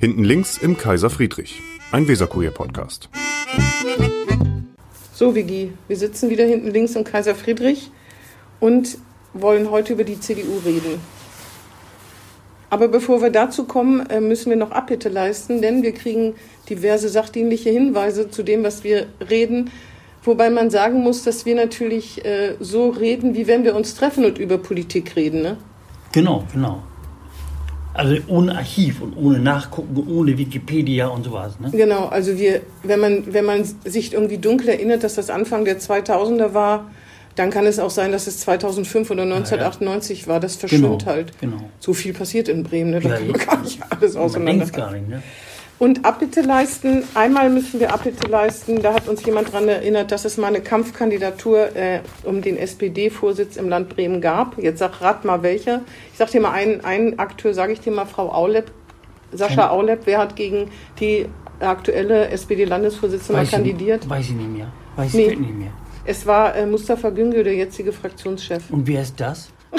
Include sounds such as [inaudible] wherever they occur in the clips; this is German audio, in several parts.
Hinten links im Kaiser Friedrich, ein Weserkurier-Podcast. So, Vigi, wir sitzen wieder hinten links im Kaiser Friedrich und wollen heute über die CDU reden. Aber bevor wir dazu kommen, äh, müssen wir noch Abbitte leisten, denn wir kriegen diverse sachdienliche Hinweise zu dem, was wir reden. Wobei man sagen muss, dass wir natürlich äh, so reden, wie wenn wir uns treffen und über Politik reden. Ne? Genau, genau. Also ohne Archiv und ohne Nachgucken, ohne Wikipedia und sowas. Ne? Genau, also wir, wenn man, wenn man sich irgendwie dunkel erinnert, dass das Anfang der 2000er war, dann kann es auch sein, dass es 2005 oder 1998 ja, ja. war. Das verschwimmt genau, halt. Genau. So viel passiert in Bremen, ne? da ja, kann man gar nicht alles auseinander. Man gar nicht, ne? Und Abbitte leisten, einmal müssen wir Abbitte leisten, da hat uns jemand daran erinnert, dass es mal eine Kampfkandidatur äh, um den SPD-Vorsitz im Land Bremen gab. Jetzt sag rat mal welcher. Ich sag dir mal einen, einen Akteur, sage ich dir mal, Frau Aulep, Sascha Aulep, wer hat gegen die aktuelle SPD-Landesvorsitzende kandidiert? Ich, weiß ich nicht mehr. Weiß Nee. ich nicht mehr. Es war äh, Mustafa Güngör, der jetzige Fraktionschef. Und wer ist das? [laughs]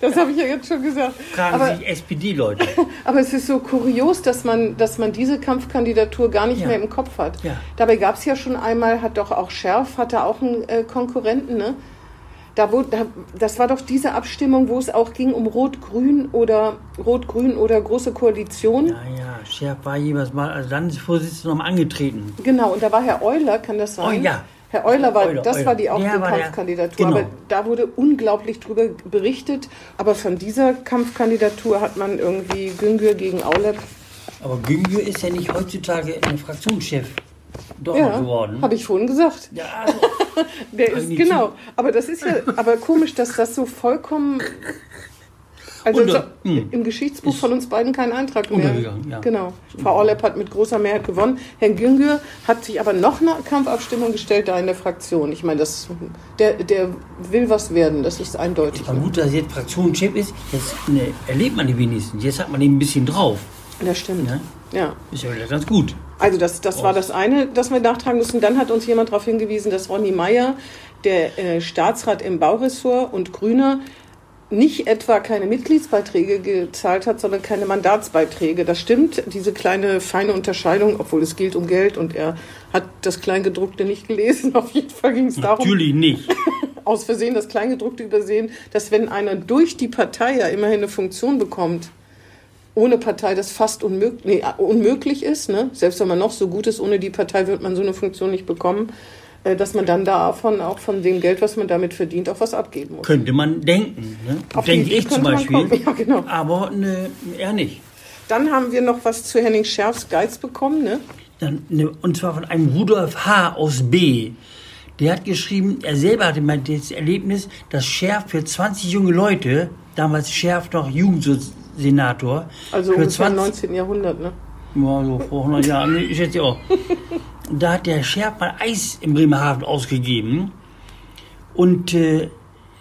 Das habe ich ja jetzt schon gesagt. Fragen Aber, sich SPD-Leute. [laughs] aber es ist so kurios, dass man, dass man diese Kampfkandidatur gar nicht Ja. mehr im Kopf hat. Ja. Dabei gab es ja schon einmal, hat doch auch Scherf, hatte auch einen äh, Konkurrenten, ne? Da, wo, da, das war doch diese Abstimmung, wo es auch ging um Rot-Grün oder Rot-Grün oder Große Koalition. Ja, ja, Scherf war jeweils mal als Landesvorsitzender angetreten. Genau, und da war Herr Euler, kann das sein? Oh ja. Herr Euler war, Euler, das Euler. war die auch der- Kampfkandidatur. genau. Aber da wurde unglaublich drüber berichtet. Aber von dieser Kampfkandidatur hat man irgendwie Güngör gegen Aulep Aber Güngör ist ja nicht heutzutage ein Fraktionschef doch Ja, geworden. habe ich vorhin gesagt. Ja, [laughs] also, Der ist genau. Aber das ist ja, aber komisch, dass das so vollkommen. Also so, hm. im Geschichtsbuch von uns beiden kein Eintrag mehr. Ja. Genau. Frau Orlepp hat mit großer Mehrheit gewonnen. Herr Güngör hat sich aber noch eine Kampfabstimmung gestellt da in der Fraktion. Ich meine, das, der, der will was werden. Das ist eindeutig. war gut, dass jetzt Fraktionschef ist. Jetzt ne, erlebt man die wenigstens. Jetzt hat man ihn ein bisschen drauf. Das stimmt. Ne? Ja. Ist ja wieder ganz gut. Also das, das war das eine, das wir nachtragen müssen. Dann hat uns jemand darauf hingewiesen, dass Ronny Meyer, der äh, Staatsrat im Bauressort und Grüner, nicht etwa keine Mitgliedsbeiträge gezahlt hat, sondern keine Mandatsbeiträge. Das stimmt, diese kleine feine Unterscheidung, obwohl es gilt um Geld und er hat das Kleingedruckte nicht gelesen. [laughs] Auf jeden Fall ging es darum, Natürlich nicht. [laughs] aus Versehen das Kleingedruckte übersehen, dass wenn einer durch die Partei ja immerhin eine Funktion bekommt, ohne Partei das fast unmöglich, nee, unmöglich ist, ne? selbst wenn man noch so gut ist, ohne die Partei wird man so eine Funktion nicht bekommen, dass man dann davon auch von dem Geld, was man damit verdient, auch was abgeben muss. Könnte man denken. Ne? Denke ich zum Beispiel. [laughs] Ja, genau. Aber ne, er nicht. Dann haben wir noch was zu Henning Scherfs Geiz bekommen, ne? Dann, ne, und zwar von einem Rudolf H. aus B. Der hat geschrieben, er selber hatte mal das Erlebnis, dass Schärf für 20 junge Leute, damals Schärf noch Jugendsenator, Also für ungefähr im 20, 19. Jahrhundert, ne? Ja, so vor 100 Jahren, ne, ich schätze auch. [laughs] Da hat der Scherf mal Eis im Bremerhaven ausgegeben und äh,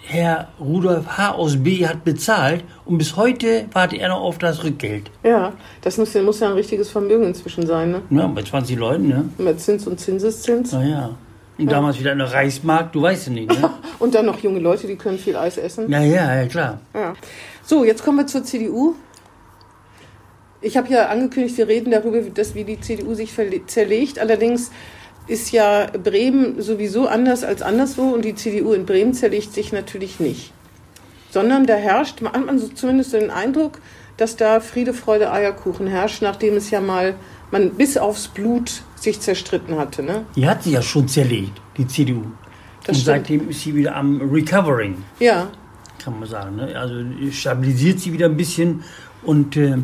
Herr Rudolf H. aus B. hat bezahlt und bis heute wartet er noch auf das Rückgeld. Ja, das muss, ja- muss ja ein richtiges Vermögen inzwischen sein, ne? Ja, bei 20 Leuten, ne? Mit Zins und Zinseszins. Naja. Und damals wieder eine Reismark, du weißt ja nicht, ne? [laughs] Und dann noch junge Leute, die können viel Eis essen. Ja, ja, ja, klar. Ja. So, jetzt kommen wir zur CDU. Ich habe ja angekündigt, wir reden darüber, dass wie die CDU sich zerlegt. Allerdings ist ja Bremen sowieso anders als anderswo und die CDU in Bremen zerlegt sich natürlich nicht. Sondern da herrscht, man hat man so zumindest den Eindruck, dass da Friede, Freude, Eierkuchen herrscht, nachdem es ja mal man bis aufs Blut sich zerstritten hatte. Ne? Die hat sich ja schon zerlegt, die CDU. Das und stimmt. seitdem ist sie wieder am Recovering, Ja, kann man sagen. Ne? Also stabilisiert sie wieder ein bisschen und äh,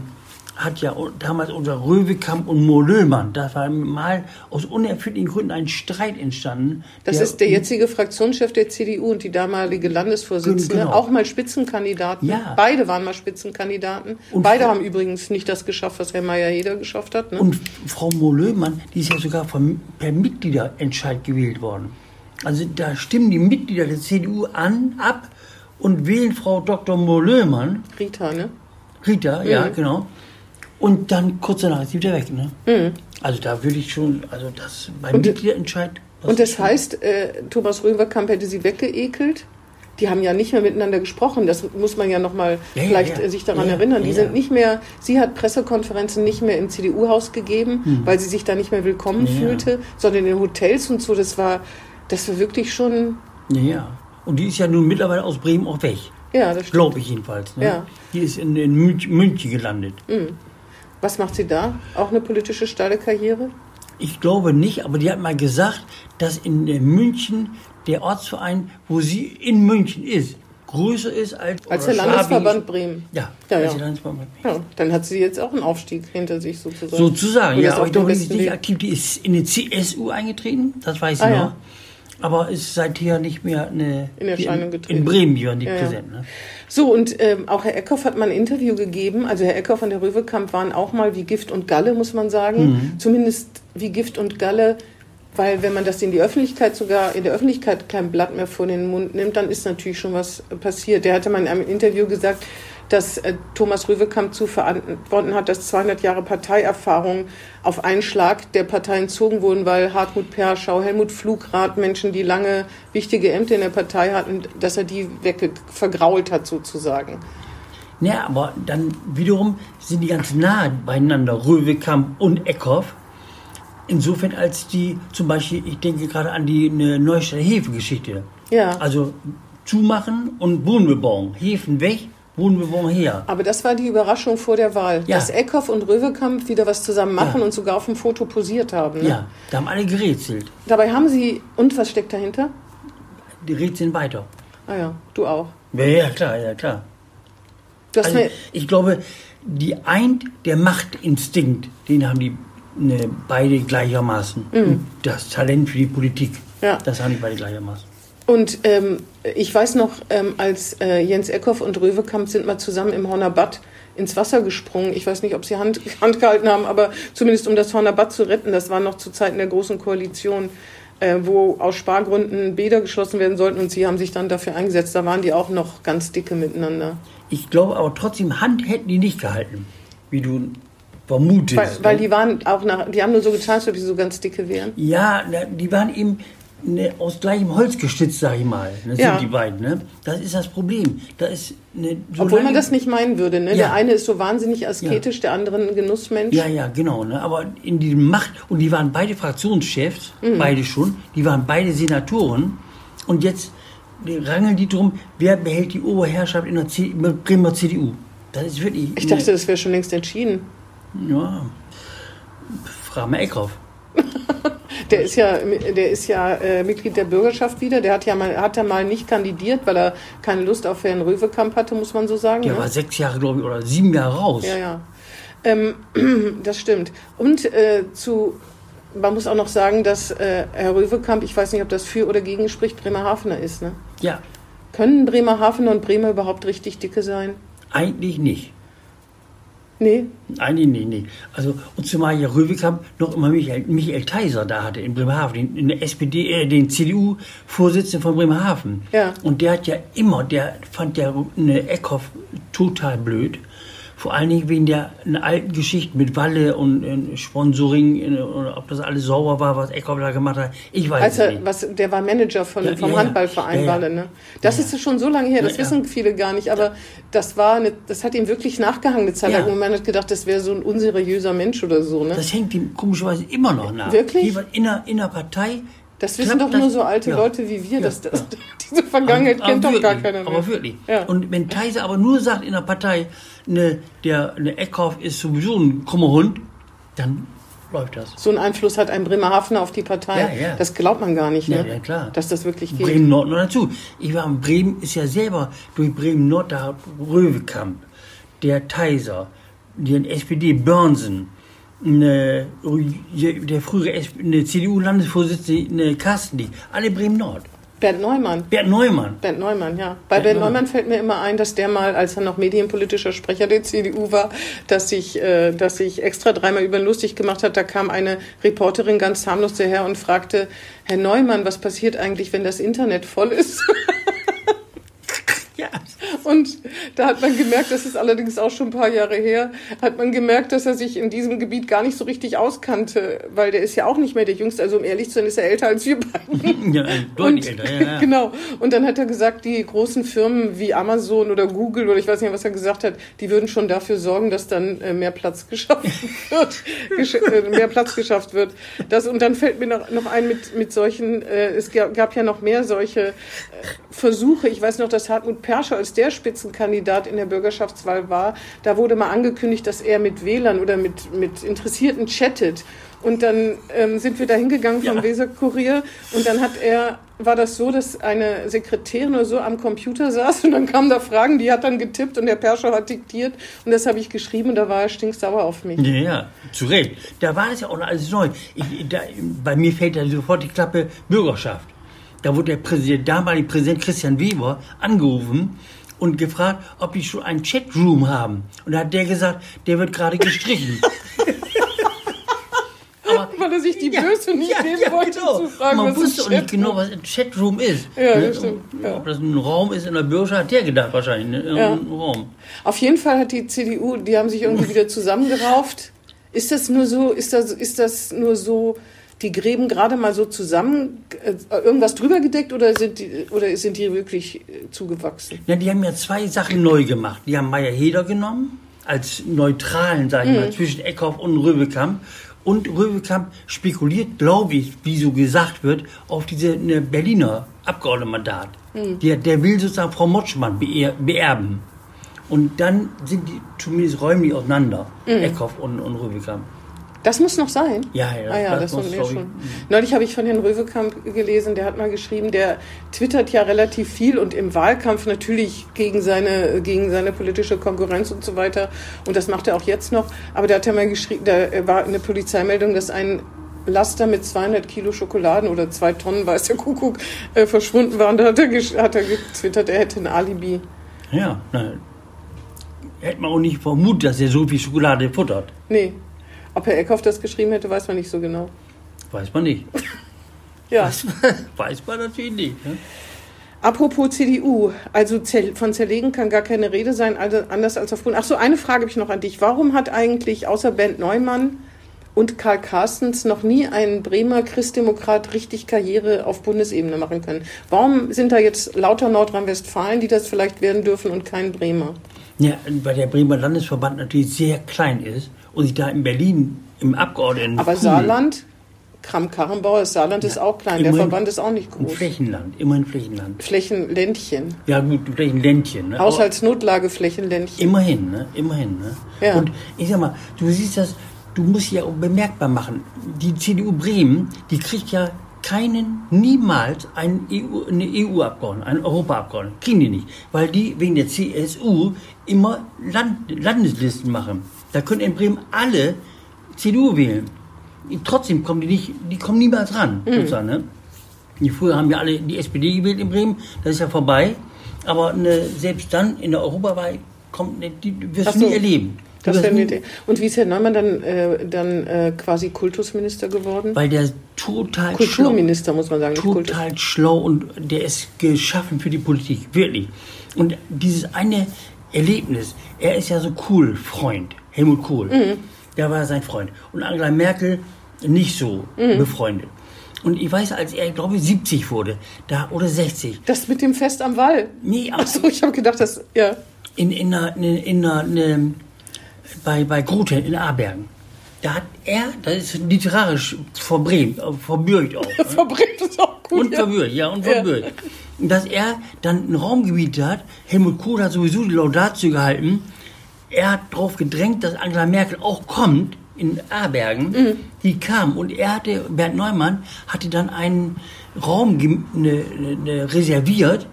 hat ja damals unter Röwekamp und Mohlöhmann, da war mal aus unerfindlichen Gründen ein Streit entstanden. das ist der jetzige Fraktionschef der CDU und die damalige Landesvorsitzende, Genau. auch mal Spitzenkandidaten. Ja. Beide waren mal Spitzenkandidaten. Und Beide Frau- haben übrigens nicht das geschafft, was Herr Meyer-Heder geschafft hat. Ne? Und Frau Mohlöhmann, die ist ja sogar vom, per Mitgliederentscheid gewählt worden. Also da stimmen die Mitglieder der CDU an, ab und wählen Frau Dr. Mohlöhmann, Rita, ne? Rita, ja, Mhm. genau. Und dann kurz danach ist sie wieder weg. Ne? Also da würde ich schon, also das beim Und- Mitgliederentscheid. Und das heißt, äh, Thomas Röverkamp hätte sie weggeekelt. die haben ja nicht mehr miteinander gesprochen. Das muss man ja nochmal Ja, ja, vielleicht ja. äh, sich daran Ja, erinnern. Die ja, sind ja. nicht mehr, sie hat Pressekonferenzen nicht mehr im CDU-Haus gegeben, weil sie sich da nicht mehr willkommen Hm. Ja, ja. fühlte, sondern in Hotels und so. Das war, das war wirklich schon, Ja, ja. Und die ist ja nun mittlerweile aus Bremen auch weg. ja, das stimmt. Glaube ich jedenfalls. Ne? Ja. Die ist in, in Münch, München gelandet. Was macht sie da? Auch eine politische steile Karriere? Ich glaube nicht, aber die hat mal gesagt, dass in München der Ortsverein, wo sie in München ist, größer ist als, Als der Schwabing Bremen. Bremen. Ja, Ja, als ja. der Landesverband Ja, dann hat sie jetzt auch einen Aufstieg hinter sich sozusagen. Sozusagen, ja. Aber ich glaube, die ist nicht aktiv. Die ist in die CSU eingetreten, das weiß ich Ah, noch. ja. Aber ist seither nicht mehr eine, In Erscheinung in, getreten. in Bremen, die nicht Ja, präsent. Ne? So, und ähm, auch Herr Eckhoff hat mal ein Interview gegeben. Also Herr Eckhoff und der Röwekamp waren auch mal wie Gift und Galle, muss man sagen. Mhm. Zumindest wie Gift und Galle, weil wenn man das in die Öffentlichkeit sogar, in der Öffentlichkeit kein Blatt mehr vor den Mund nimmt, dann ist natürlich schon was passiert. Der hatte mal in einem Interview gesagt, dass äh, Thomas Röwekamp zu verantworten hat, dass 200 Jahre Parteierfahrung auf einen Schlag der Partei entzogen wurden, weil Hartmut Perschau, Helmut Flugrath, Menschen, die lange wichtige Ämter in der Partei hatten, dass er die wegge vergrault hat sozusagen. Ja, aber dann wiederum sind die ganz nah beieinander, Röwekamp und Eckhoff. Insofern als die, zum Beispiel, ich denke gerade an die Neustädter Hefengeschichte. Ja. Also zumachen und Wohnbebauung. Häfen weg, Wohnbebauung her. Aber das war die Überraschung vor der Wahl, Ja. dass Eckhoff und Röwekamp wieder was zusammen machen Ja. und sogar auf dem Foto posiert haben. Ne? Ja, da haben alle gerätselt. Dabei haben sie, und was steckt dahinter? Die rätseln weiter. Ah ja, du auch. Ja, ja, klar, ja, klar. Also, ich glaube, die eint der Machtinstinkt, den haben die ne, beide gleichermaßen. Und das Talent für die Politik, Mhm. Ja. das haben die beide gleichermaßen. Und ähm, ich weiß noch, ähm, als äh, Jens Eckhoff und Röwekamp sind mal zusammen im Horner Bad ins Wasser gesprungen. Ich weiß nicht, ob sie Hand, [laughs] Hand gehalten haben, aber zumindest um das Horner Bad zu retten. Das war noch zu Zeiten der Großen Koalition, äh, wo aus Spargründen Bäder geschlossen werden sollten und sie haben sich dann dafür eingesetzt. Da waren die auch noch ganz dicke miteinander. Ich glaube aber trotzdem, Hand hätten die nicht gehalten, wie du vermutest. Weil, weil ne? die waren auch nach, die haben nur so getan, als ob die so ganz dicke wären. Ja, die waren eben ne, aus gleichem Holz gestützt, sag ich mal. Das Ja. sind die beiden, ne? Das ist das Problem. Da ist ne, so Obwohl man das nicht meinen würde. Ne? Ja. Der eine ist so wahnsinnig asketisch, der andere ein Genussmensch. Ja, ja, genau. Ne? Aber in diesem Macht, und die waren beide Fraktionschefs, Mhm. beide schon, die waren beide Senatoren. Und jetzt rangeln die drum, wer behält die Oberherrschaft in der C Bremer CDU. Das ist wirklich. Ich dachte, das wäre schon längst entschieden. Ja. Frag mal Eckhoff. [laughs] Der ist ja, der ist ja äh, Mitglied der Bürgerschaft wieder. Der hat ja mal, hat ja mal nicht kandidiert, weil er keine Lust auf Herrn Röwekamp hatte, muss man so sagen. Der ne? war sechs Jahre, glaube ich, oder sieben Jahre raus. Ja, ja. Ähm, [clears throat] das stimmt. Und äh, zu, man muss auch noch sagen, dass äh, Herr Röwekamp, ich weiß nicht, ob das für oder gegen spricht, Bremerhavener ist. Ne? ja Können Bremerhavener und Bremer überhaupt richtig dicke sein? eigentlich nicht. Nee. Eigentlich nicht, nee. Also, und zumal ja Röwekamp noch immer Michael, Michael Theiser da hatte in Bremerhaven, den, in der SPD, äh, den CDU-Vorsitzenden von Bremerhaven. Ja. Und der hat ja immer, der fand ja eine Eckhoff total blöd. Vor allen Dingen wegen der alten Geschichte mit Walle und äh, Sponsoring, äh, oder ob das alles sauber war, was Eckhoff da gemacht hat. Ich weiß Als es er, nicht. was, der war Manager von, Ja, vom ja. Handballverein Ja. Walle. Ne? Das Ja, ist schon so lange her, das wissen viele gar nicht. Aber das war eine, das hat ihm wirklich nachgehangen eine Zeit lang. Und man hat gedacht, das wäre so ein unseriöser Mensch oder so. Ne? Das hängt ihm komischerweise immer noch nach. Wirklich? Jeweils In der, in der Partei. Das wissen klappt doch nur das- so alte ja. Leute wie wir. Ja. Das, das, diese Vergangenheit Aber- kennt aber doch gar keiner mehr. Aber wirklich. Ja. Und wenn Theiser aber nur sagt in der Partei, ne, der ne Eckhoff ist sowieso ein krummer Hund, dann läuft das. so einen Einfluss hat ein Bremerhavener auf die Partei. Ja, ja. Das glaubt man gar nicht, ne? Ja, ja, klar. dass das wirklich geht. Bremen Nord noch dazu. Ich war in Bremen, ist ja selber durch Bremen Nord, da Röwekamp, der Theiser, der SPD Börnsen, ne, der frühere CDU-Landesvorsitzende Carsten, alle Bremen Nord. Bernd Neumann. Bert Neumann. Bernd Neumann, ja. Bei Bernd Bernd Neumann. Neumann fällt mir immer ein, dass der mal, als er noch medienpolitischer Sprecher der CDU war, dass sich, äh, dass sich extra dreimal über ihn lustig gemacht hat. Da kam eine Reporterin ganz harmlos daher und fragte, Herr Neumann, was passiert eigentlich, wenn das Internet voll ist? [laughs] Und da hat man gemerkt, das ist allerdings auch schon ein paar Jahre her, hat man gemerkt, dass er sich in diesem Gebiet gar nicht so richtig auskannte, weil der ist ja auch nicht mehr der Jüngste. Also um ehrlich zu sein, ist er älter als wir beiden. [laughs] Ja, deutlich älter, ja, ja. Genau. Und dann hat er gesagt, die großen Firmen wie Amazon oder Google oder ich weiß nicht, was er gesagt hat, die würden schon dafür sorgen, dass dann äh, mehr Platz geschaffen [laughs] wird, äh, mehr Platz geschafft wird. Das, und dann fällt mir noch, noch ein mit, mit solchen, äh, es gab, gab ja noch mehr solche äh, Versuche. Ich weiß noch, dass Hartmut Perscher als der Spitzenkandidat in der Bürgerschaftswahl war. Da wurde mal angekündigt, dass er mit Wählern oder mit, mit Interessierten chattet. Und dann ähm, sind wir da hingegangen vom Ja. Weserkurier und dann hat er, war das so, dass eine Sekretärin oder so am Computer saß und dann kamen da Fragen, die hat dann getippt und der Perscher hat diktiert und das habe ich geschrieben und da war er stinksauer auf mich. Ja, ja, zu Recht. Da war das ja auch noch alles neu. Ich, da, bei mir fällt da sofort die Klappe Bürgerschaft. Da wurde der Präsident, damalige Präsident Christian Weber angerufen und gefragt, ob die schon einen Chatroom haben. Und da hat der gesagt, der wird gerade gestrichen. [laughs] Aber Weil er sich die Böse nicht nehmen wollte, zu fragen, Man wusste auch nicht genau, was ein Chatroom ist. Ja, Ne? stimmt, ja. Ob das ein Raum ist in der Bürgerschaft, hat der gedacht wahrscheinlich. Ne? Irgendein Raum. Auf jeden Fall hat die CDU, die haben sich irgendwie [laughs] wieder zusammengerauft. Ist das nur so, ist das, ist das nur so, die Gräben gerade mal so zusammen, äh, irgendwas drüber gedeckt oder sind die, oder sind die wirklich äh, zugewachsen? Ja, die haben ja zwei Sachen neu gemacht. Die haben Meier Heder genommen, als neutralen, sag ich mal, zwischen Eckhoff und Röbekamp. Und Röbekamp spekuliert, glaube ich, wie so gesagt wird, auf diese ne, Berliner Abgeordnetenmandat. Der, der will sozusagen Frau Motschmann beer, beerben. Und dann sind die zumindest räumlich auseinander, Eckhoff und, und Röbekamp. Das muss noch sein. Ja, ja, ah, ja, das das, muss, schon. Neulich habe ich von Herrn Röwekamp gelesen, der hat mal geschrieben, der twittert ja relativ viel und im Wahlkampf natürlich gegen seine, gegen seine politische Konkurrenz und so weiter. Und das macht er auch jetzt noch. Aber da hat er mal geschrieben, da war eine Polizeimeldung, dass ein Laster mit 200 Kilo Schokoladen oder zwei Tonnen, weiß der Kuckuck, äh, verschwunden war. Und da hat er, hat er getwittert, er hätte ein Alibi. Ja, na, hätte man auch nicht vermutet, dass er so viel Schokolade futtert. Nee. Ob Herr Eckhoff das geschrieben hätte, weiß man nicht so genau. Weiß man nicht. [laughs] Ja. Weiß, [laughs] weiß man natürlich nicht. Ne? Apropos CDU, also von zerlegen kann gar keine Rede sein, also anders als auf Bund. Ach so, eine Frage habe ich noch an dich. Warum hat eigentlich außer Bernd Neumann und Karl Carstens noch nie ein Bremer Christdemokrat richtig Karriere auf Bundesebene machen können? Warum sind da jetzt lauter Nordrhein-Westfalen, die das vielleicht werden dürfen und kein Bremer? Ja, weil der Bremer Landesverband natürlich sehr klein ist und sich da in Berlin im Abgeordneten. Aber Saarland, Kram-Karrenbauer, das Saarland ist auch klein, der Verband ist auch nicht groß. Flächenland, immerhin Flächenland. Flächenländchen, Ja gut, Flächenländchen. Ne? Haushaltsnotlage Flächenländchen. immerhin, ne? Immerhin. Ne? Ja. Und ich sag mal, du siehst das, du musst ja auch bemerkbar machen. Die CDU Bremen, die kriegt ja keinen, niemals einen EU, eine EU-Abgeordneten, einen Europaabgeordneten. Kriegen die nicht. Weil die wegen der CSU immer Land, Landeslisten machen. Da können in Bremen alle CDU wählen. Trotzdem kommen die nicht, die kommen niemals ran. Sozusagen, ne? Die früher haben ja alle die SPD gewählt in Bremen, das ist ja vorbei. Aber ne, selbst dann in der Europawahl kommt, ne, die wirst du so. nie erleben. Das nie- Idee. Und wie ist Herr Neumann dann, äh, dann äh, quasi Kultusminister geworden? Weil der total schlau, Kulturminister, muss man sagen. total schlau und der ist geschaffen für die Politik, wirklich. Und dieses eine Erlebnis, er ist ja so cool, Freund, Helmut Kohl, Mhm. der war sein Freund. Und Angela Merkel nicht so Mhm. befreundet. Und ich weiß, als er, glaube ich, 70 wurde, da, oder 60, Das mit dem Fest am Wall. nee, aber Achso, ich habe gedacht, das, ja. in, in einer, in, in einer, ne, bei, bei Grote in Abergen. Da hat er, das ist literarisch verbrämt, äh, verbürgt auch. [laughs] ne? Verbrennt ist auch gut. Und ja. verbürgt, ja, und verbürgt. Dass er dann ein Raumgebiet hat, Helmut Kohl hat sowieso die Laudatio gehalten, er hat darauf gedrängt, dass Angela Merkel auch kommt in Abergen. Mhm. Die kam und er hatte, Bernd Neumann, hatte dann einen Raum ge- ne, ne, reserviert,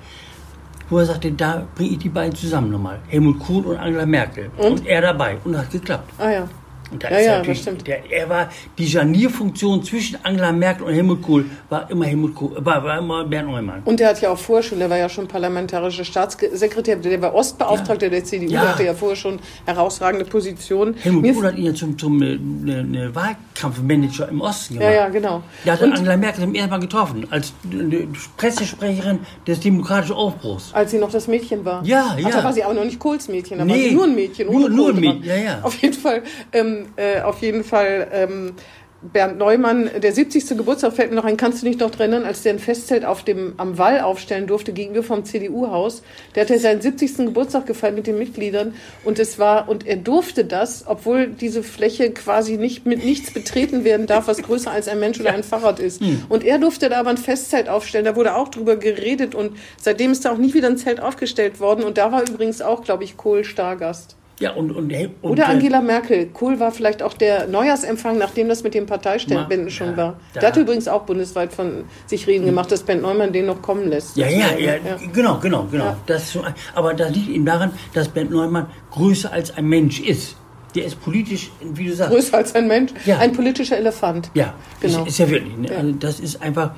wo er sagte, da bringe ich die beiden zusammen nochmal. Helmut Kohl und Angela Merkel. Und, er dabei. Und das hat geklappt. Ah ja. Und da Ja, ist ja, natürlich- das stimmt. Der, er war die Janierfunktion zwischen Angela Merkel und Helmut Kohl war immer Helmut Kohl, war, war immer Bernd Neumann. Und der hat ja auch vorher schon, der war ja schon parlamentarischer Staatssekretär, der war Ostbeauftragter der CDU, Ja. der hatte ja vorher schon herausragende Positionen. Helmut Mir- Kohl hat ihn ja zum, zum äh, ne, ne Wahlkampfmanager im Osten gemacht. ja, ja, genau. Da hat Und Angela Merkel zum ersten Mal getroffen, als äh, Pressesprecherin des demokratischen Aufbruchs. als sie noch das Mädchen war. Ja, ja. da war sie aber noch nicht Kohls Mädchen, da war Nee, sie nur ein Mädchen. nur- nur ein. Mädchen, ja, ja. Auf jeden Fall, ähm, äh, auf jeden Fall, ähm, Bernd Neumann, der 70. Geburtstag fällt mir noch ein, kannst du dich noch erinnern, als der ein Festzelt auf dem, am Wall aufstellen durfte, gegenüber vom CDU-Haus. Der hatte seinen 70. Geburtstag gefeiert mit den Mitgliedern und es war, und er durfte das, obwohl diese Fläche quasi nicht mit nichts betreten werden darf, was größer als ein Mensch oder ein Fahrrad ist. Hm. Und er durfte da aber ein Festzelt aufstellen, da wurde auch drüber geredet und seitdem ist da auch nie wieder ein Zelt aufgestellt worden und da war übrigens auch, glaube ich, Kohl Stargast. Ja, und, und, und Oder äh, Angela Merkel. Kohl war vielleicht auch der Neujahrsempfang, nachdem das mit den Parteiständen schon ja, war. da- Der hatte übrigens auch bundesweit von sich reden gemacht, dass Ben Neumann den noch kommen lässt. Ja, ja, ja, genau, genau, genau. Ja. Das schon, aber das liegt eben daran, dass Bernd Neumann größer als ein Mensch ist. Der ist politisch, wie du sagst. Größer als ein Mensch. Ja. Ein politischer Elefant. Ja, Genau. ist, ist ja wirklich. Ne? Ja. Also das ist einfach,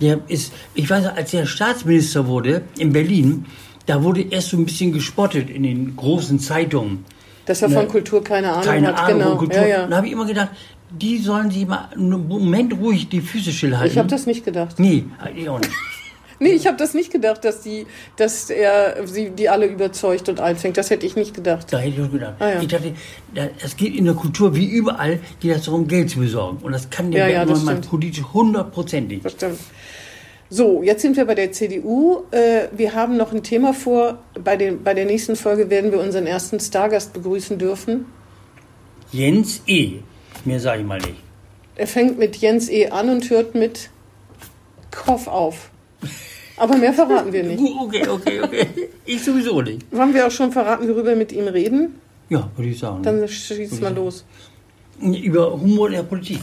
der ist, ich weiß als er Staatsminister wurde in Berlin, da wurde erst so ein bisschen gespottet in den großen Zeitungen. Dass er Ne. von Kultur keine Ahnung Keine hat. Ahnung genau. von Kultur. Ja, Da ja. habe ich immer gedacht, die sollen sich mal einen Moment ruhig die Füße stillhalten. Ich habe das nicht gedacht. Nee, ich auch nicht. [laughs] Nee, ich habe das nicht gedacht, dass, die, dass er sie die alle überzeugt und einfängt. Das hätte ich nicht gedacht. Da hätte ich auch gedacht. Ah, ja. Ich dachte, da- es geht in der Kultur wie überall, geht es darum, Geld zu besorgen. Und das kann der Ja, ja, das stimmt. politisch hundertprozentig. Das stimmt. So, jetzt sind wir bei der CDU. Äh, Wir haben noch ein Thema vor. Bei, den, bei der nächsten Folge werden wir unseren ersten Stargast begrüßen dürfen. Jens E. Mehr sage ich mal nicht. Er fängt mit Jens E. an und hört mit Koff auf. Aber mehr verraten wir nicht. [laughs] Okay, okay, okay. Ich sowieso nicht. Haben wir auch schon verraten, worüber wir mit ihm reden? Ja, würde ich sagen. Dann schieß mal los. Über Humor in der Politik.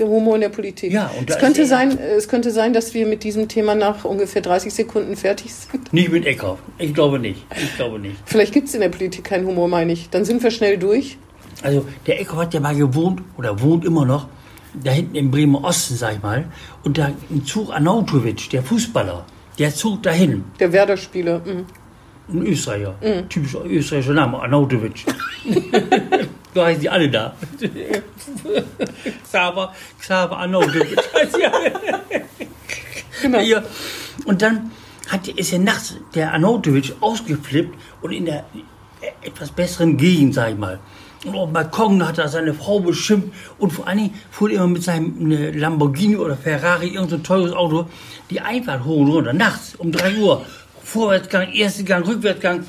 Humor in der Politik. Ja, und es, könnte sein, es könnte sein, dass wir mit diesem Thema nach ungefähr 30 Sekunden fertig sind. Nicht mit Eckhoff. Ich glaube nicht. Ich glaube nicht. Vielleicht gibt es in der Politik keinen Humor, meine ich. Dann sind wir schnell durch. Also der Eckhoff hat ja mal gewohnt oder wohnt immer noch da hinten im Bremer Osten, sag ich mal. Und da ein Zug Anautovic, der Fußballer, der zog dahin. Der Werder-Spieler. mhm. Ein Österreicher. Mhm. Typischer österreichischer Name, Arnautovic. [laughs] so heißen die alle da. Xaver, Xaver alle. [laughs] Genau. Ja. Und dann hat, ist er nachts der Arnautovic ausgeflippt und in der etwas besseren Gegend, sag ich mal. Und auf dem Balkon hat er seine Frau beschimpft und vor allen Dingen fuhr er immer mit seinem ne, Lamborghini oder Ferrari, irgendein so teures Auto, die Einfahrt hoch und runter, nachts um 3 Uhr. Vorwärtsgang, erster Gang, Rückwärtsgang.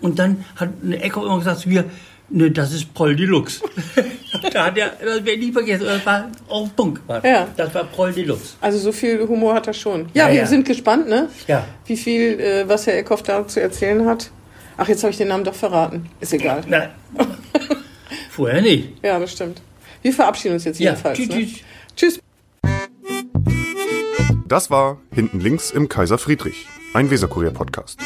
Und dann hat eine Echo immer gesagt zu mir, ne, das ist Proll Deluxe. [laughs] da hat er, das werde ich nie vergessen, das war auf Punkt. War. Ja. Das war Proll Deluxe. Also so viel Humor hat er schon. Ja, Ja, wir ja. sind gespannt, ne? Ja. Wie viel, äh, was Herr Eckhoff da zu erzählen hat. Ach, jetzt habe ich den Namen doch verraten. Ist egal. Na, [laughs] vorher nicht. Ja, das stimmt. Wir verabschieden uns jetzt Ja, jedenfalls. tschüss, ne? tschüss. Tschüss. Das war Hinten links im Kaiser Friedrich, ein Weserkurier-Podcast.